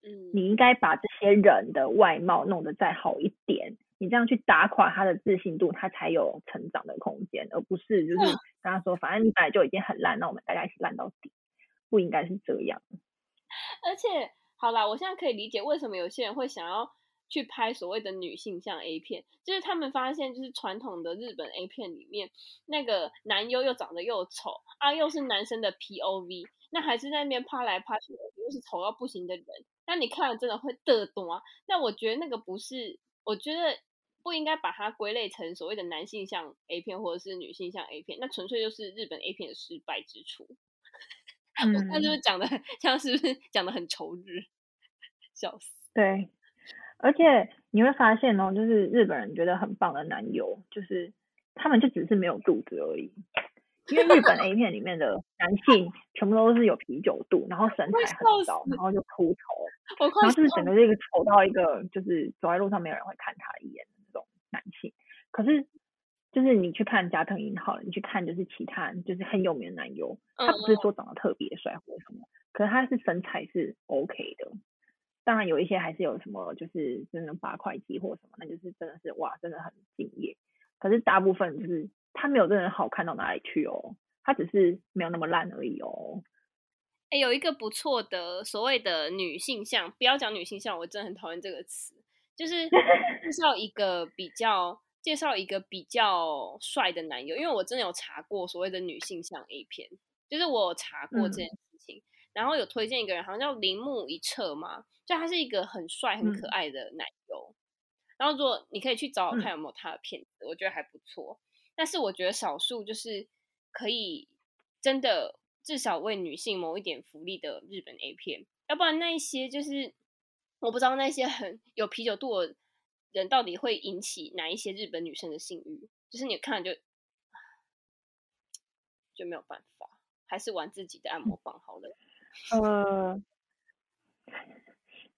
嗯，你应该把这些人的外貌弄得再好一点，你这样去打垮他的自信度，他才有成长的空间，而不是就是跟他说，反正你本来就已经很烂，那我们大家一起烂到底，不应该是这样。而且，好啦，我现在可以理解为什么有些人会想要去拍所谓的女性向 A 片，就是他们发现，就是传统的日本 A 片里面，那个男优又长得又丑啊，又是男生的 POV。那还是在那边趴来趴去，又是丑到不行的人，那你看了真的会得懂啊？那我觉得那个不是，我觉得不应该把它归类成所谓的男性向 A 片或者是女性向 A 片，那纯粹就是日本 A 片的失败之处。[laughs] 嗯，那是不是讲的像是不是讲的很仇日？笑死。对，而且你会发现哦，就是日本人觉得很棒的男友，就是他们就只是没有肚子而已。因为日本 A 片里面的男性全部都是有啤酒肚，然后身材很糟，然后就秃头，然后就是整个这个丑到一个，就是走在路上没有人会看他一眼的那种男性。可是就是你去看加藤鹰好了，你去看就是其他就是很有名的男优，他不是说长得特别帅或什么，可是他是身材是 OK 的。当然有一些还是有什么就是真的八块肌或什么，那就是真的是哇，真的很敬业。可是大部分就是。他没有真的好看到哪里去哦，他只是没有那么烂而已哦。哎、欸，有一个不错的所谓的女性向，不要讲女性向，我真的很讨厌这个词。就是 [laughs] 介绍一个比较，介绍一个比较帅的男友，因为我真的有查过所谓的女性向 A 片，就是我有查过这件事情，嗯、然后有推荐一个人，好像叫铃木一彻嘛，就他是一个很帅很可爱的男友。嗯、然后如果你可以去找找看有没有他的片子，嗯、我觉得还不错。但是我觉得少数就是可以真的至少为女性谋一点福利的日本 A 片，要不然那一些就是我不知道那些很有啤酒肚的人到底会引起哪一些日本女生的性欲，就是你看就就没有办法，还是玩自己的按摩棒好了。[laughs] 呃，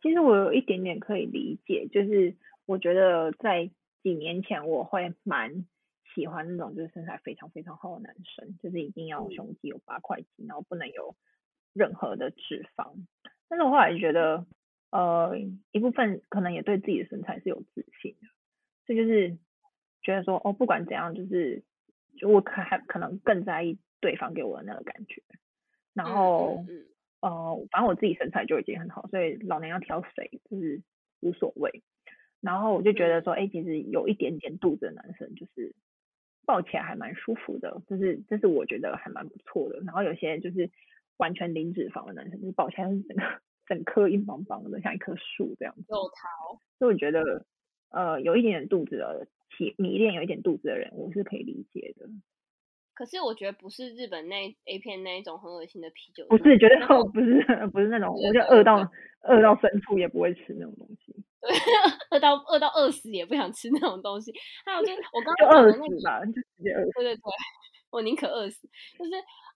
其实我有一点点可以理解，就是我觉得在几年前我会蛮。喜欢那种就是身材非常非常好的男生，就是一定要胸肌有八块肌，然后不能有任何的脂肪。但是我后来觉得，呃，一部分可能也对自己的身材是有自信的，所以就是觉得说，哦，不管怎样，就是就我可还可能更在意对方给我的那个感觉。然后，嗯，呃，反正我自己身材就已经很好，所以老娘要挑谁就是无所谓。然后我就觉得说，哎，其实有一点点肚子的男生就是。抱起来还蛮舒服的，就是这是我觉得还蛮不错的。然后有些就是完全零脂肪的男生，就是抱起来整个整颗硬邦邦的，像一棵树这样子。有桃。所以我觉得，呃，有一点点肚子的，迷迷恋有一点肚子的人，我是可以理解的。可是我觉得不是日本那 A 片那一种很恶心的啤酒，不是，绝对 [laughs] 不是，不是那种，我就饿到饿到深处也不会吃那种东西。对，[laughs] 饿到饿到饿死也不想吃那种东西。还有就是我刚刚讲的那个，就直接饿死。对对对，我宁可饿死。就是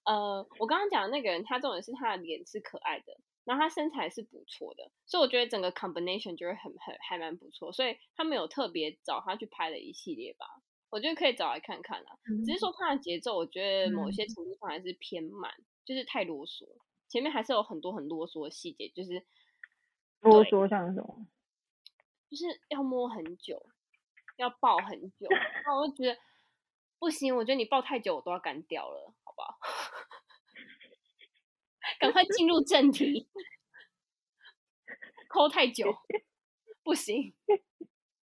呃，我刚刚讲的那个人，他重点是他的脸是可爱的，然后他身材是不错的，所以我觉得整个 combination 就是很很还蛮不错。所以他没有特别找他去拍了一系列吧。我觉得可以找来看看啦，嗯、只是说他的节奏，我觉得某些程度上还是偏慢，嗯、就是太啰嗦。前面还是有很多很啰嗦的细节，就是啰嗦像什么？就是要摸很久，要抱很久，[laughs] 然后我就觉得不行，我觉得你抱太久，我都要干掉了，好不好？[laughs] 赶快进入正题，抠太久不行。[laughs]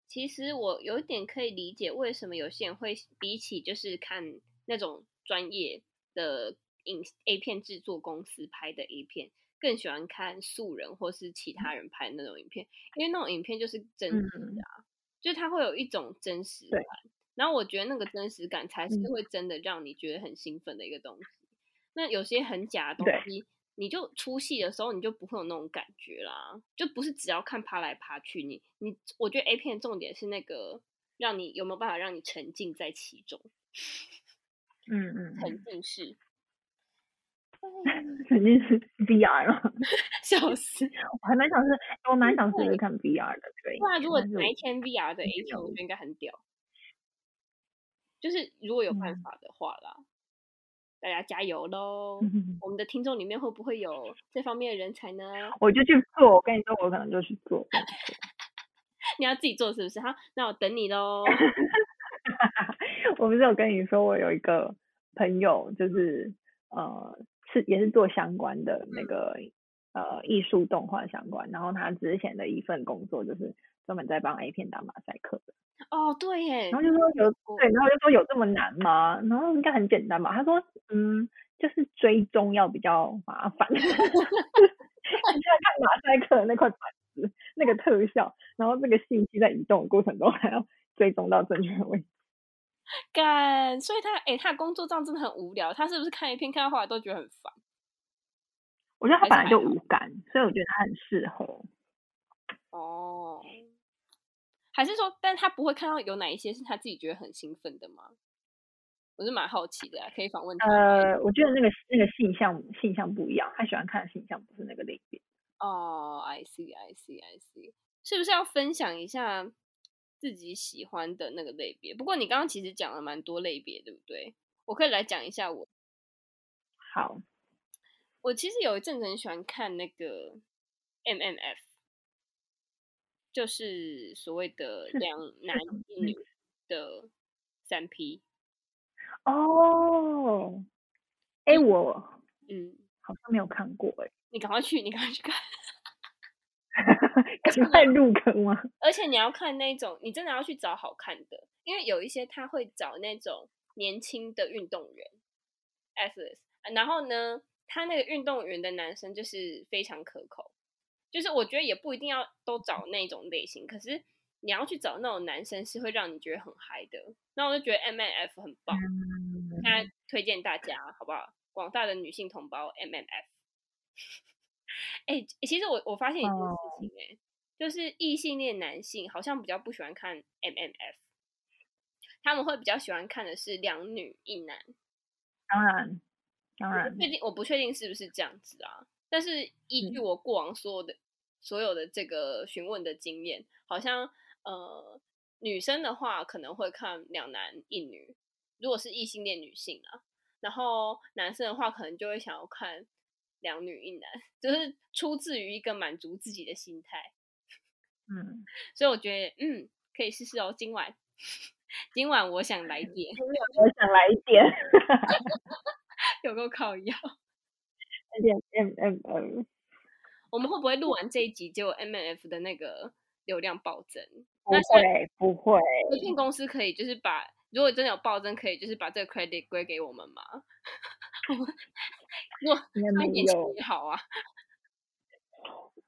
其实我有一点可以理解，为什么有些人会比起就是看那种专业的影 A 片制作公司拍的 A 片，更喜欢看素人或是其他人拍的那种影片，因为那种影片就是真实的啊，嗯、就它会有一种真实感。然后我觉得那个真实感才是会真的让你觉得很兴奋的一个东西。嗯、那有些很假的东西。你就出戏的时候，你就不会有那种感觉啦，就不是只要看爬来爬去。你你，我觉得 A 片重点是那个，让你有没有办法让你沉浸在其中。嗯嗯，沉浸式，沉浸式 VR 吗？笑死！我还蛮想试，我蛮想试试看 VR 的。对，那如果哪一天 VR 的 A 片，我觉得应该很屌。就是如果有办法的话啦。嗯大家加油喽！我们的听众里面会不会有这方面的人才呢？我就去做，我跟你说，我可能就去做。[laughs] 你要自己做是不是？好，那我等你喽。[laughs] 我不是有跟你说，我有一个朋友，就是呃，是也是做相关的那个呃艺术动画相关，然后他之前的一份工作就是专门在帮 A 片打马赛克的。哦，对耶，然后就说有对，然后就说有这么难吗？然后应该很简单吧？他说，嗯，就是追踪要比较麻烦，你现在看马赛克的那块板子那个特效，然后这个信息在移动的过程中还要追踪到正确的位置。[laughs] 干，所以他哎、欸，他的工作这样真的很无聊。他是不是看一篇看到后来都觉得很烦？我觉得他本来就无感，所以我觉得他很适合。哦，还是说，但他不会看到有哪一些是他自己觉得很兴奋的吗？我是蛮好奇的，可以访问他。呃，我觉得那个那个性向性向不一样，他喜欢看的性向不是那个类别。哦、oh,，I see，I see，I see，是不是要分享一下自己喜欢的那个类别？不过你刚刚其实讲了蛮多类别，对不对？我可以来讲一下我。好，我其实有一阵子很喜欢看那个 MMF，就是所谓的两 [laughs] 男一女的三 P。[laughs] 哦，哎，我嗯，好像没有看过哎。你赶快去，你赶快去看。而且太入坑吗？而且你要看那种，你真的要去找好看的，因为有一些他会找那种年轻的运动员，athlete，然后呢，他那个运动员的男生就是非常可口，就是我觉得也不一定要都找那种类型，可是你要去找那种男生是会让你觉得很嗨的。那我就觉得 MMF 很棒，现在推荐大家好不好？广大的女性同胞 MMF。哎、欸，其实我我发现一件事情、欸，哎、oh.，就是异性恋男性好像比较不喜欢看 MMF，他们会比较喜欢看的是两女一男。当然，当然，确定我不确定是不是这样子啊？但是依据我过往所有的、嗯、所有的这个询问的经验，好像呃，女生的话可能会看两男一女，如果是异性恋女性啊，然后男生的话可能就会想要看。两女一男，[laughs] 就是出自于一个满足自己的心态，嗯，[laughs] 所以我觉得，嗯，可以试试哦。今晚，今晚我想来点，我想来一点，[laughs] 有够靠腰，有点 M M M。我们会不会录完这一集，结果 M M F 的那个流量暴增？不会，不会。有限公司可以就是把，如果真的有暴增，可以就是把这个 credit 归给我们吗？我那也挺好啊。[laughs]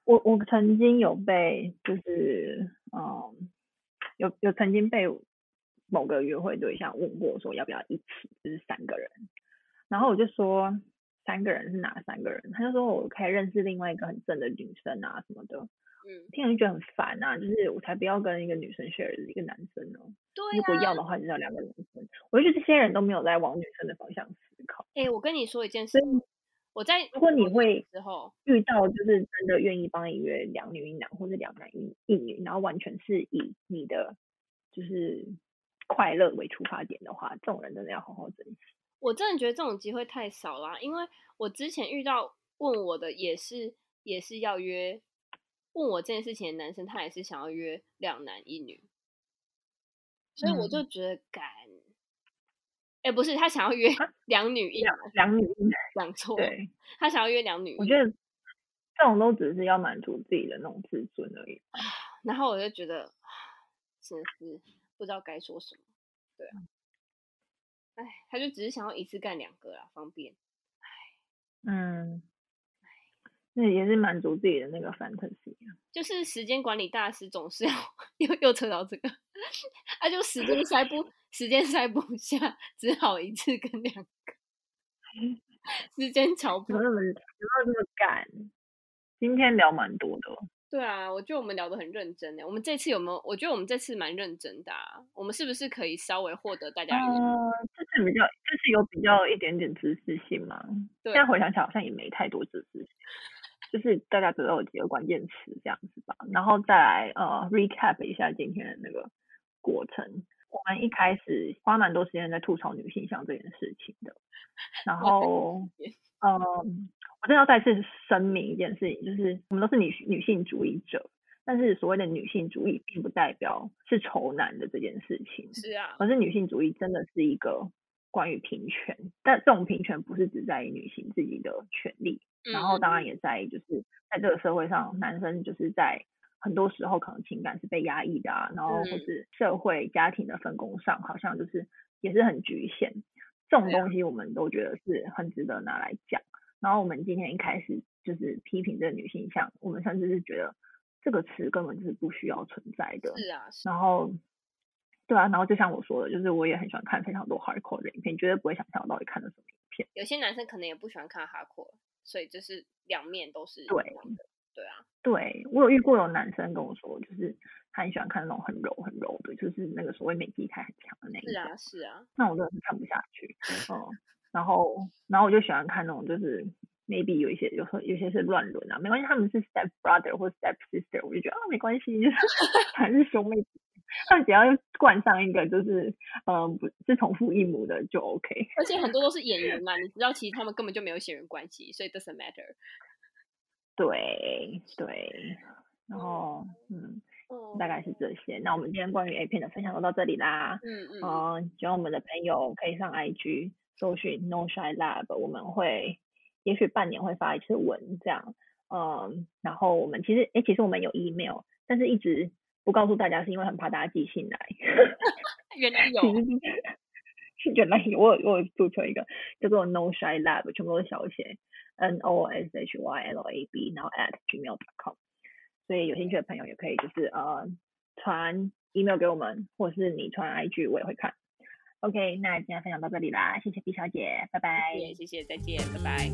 我我曾经有被，就是嗯，有有曾经被某个约会对象问过，说要不要一起，就是三个人。然后我就说三个人是哪三个人？他就说我可以认识另外一个很正的女生啊什么的。嗯，听了就觉得很烦啊，就是我才不要跟一个女生 share 一个男生呢。对、啊，如果要的话，就要两个男生。我就觉得这些人都没有在往女生的方向思考。哎、欸，我跟你说一件事，我在如果你会之后遇到就是真的愿意帮你约两女一男，或者两男一一女，然后完全是以你的就是快乐为出发点的话，这种人真的要好好珍惜。我真的觉得这种机会太少了，因为我之前遇到问我的也是也是要约。问我这件事情的男生，他也是想要约两男一女，所以我就觉得干，哎、嗯，欸、不是他想要约 [laughs] 两女一两，两女一男，讲错，对，他想要约两女一男。我觉得这种都只是要满足自己的那种自尊而已。[sighs] 然后我就觉得，真是不知道该说什么。对啊，哎，他就只是想要一次干两个啦，方便。哎，嗯。那也是满足自己的那个 fantasy 啊，就是时间管理大师总是要 [laughs] 又又扯到这个，他、[laughs] 啊、就时间塞不时间塞不下，只好一次跟两个，时间 [laughs] 瞧不，怎么那么怎么这么赶？今天聊蛮多的，对啊，我觉得我们聊得很认真诶。我们这次有没有？我觉得我们这次蛮认真的啊。我们是不是可以稍微获得大家？呃，这次比较这次有比较一点点知识性嘛。对，现在回想起来好像也没太多知识性。就是大家只有几个关键词这样子吧，然后再来呃 recap 一下今天的那个过程。我们一开始花蛮多时间在吐槽女性向这件事情的，然后嗯、呃，我真的要再次声明一件事情，就是我们都是女女性主义者，但是所谓的女性主义并不代表是仇男的这件事情，是啊，而是女性主义真的是一个关于平权，但这种平权不是只在于女性自己的权利。然后当然也在，就是在这个社会上，男生就是在很多时候可能情感是被压抑的啊，然后或是社会家庭的分工上，好像就是也是很局限。这种东西我们都觉得是很值得拿来讲。然后我们今天一开始就是批评这个女性向，我们甚至是觉得这个词根本就是不需要存在的。是啊。然后对啊，然后就像我说的，就是我也很喜欢看非常多 hardcore 的影片，绝对不会想象我到底看的什么影片。有些男生可能也不喜欢看 hardcore，所以就是两面都是对对啊，对我有遇过有男生跟我说，就是他很喜欢看那种很柔很柔的，就是那个所谓美肌感很强的那种。是啊，是啊。那我真的是看不下去。嗯，然后然后我就喜欢看那种就是 maybe 有一些有时候有些是乱伦啊，没关系，他们是 step brother 或 step sister，我就觉得啊没关系，[laughs] 还是兄妹。他们只要冠上一个就是，嗯，不是同父异母的就 OK。而且很多都是演员嘛，你知道，其实他们根本就没有血缘关系，所以 doesn't matter。对对，然后嗯，大概是这些。那我们今天关于 A 片的分享就到这里啦。嗯嗯。嗯，希望我们的朋友可以上 IG 搜寻 No Shy Lab，我们会也许半年会发一次文这样。嗯，然后我们其实，哎，其实我们有 email，但是一直。不告诉大家是因为很怕大家寄信来。原来有，是原来有，我有我有注册一个叫做 No Shy Lab，全部都是小写，N O S H Y L A B，然后 at gmail.com。所以有兴趣的朋友也可以就是呃传 email 给我们，或者是你传 IG 我也会看。OK，那今天分享到这里啦，谢谢 B 小姐，拜拜。谢谢，谢谢，再见，拜拜。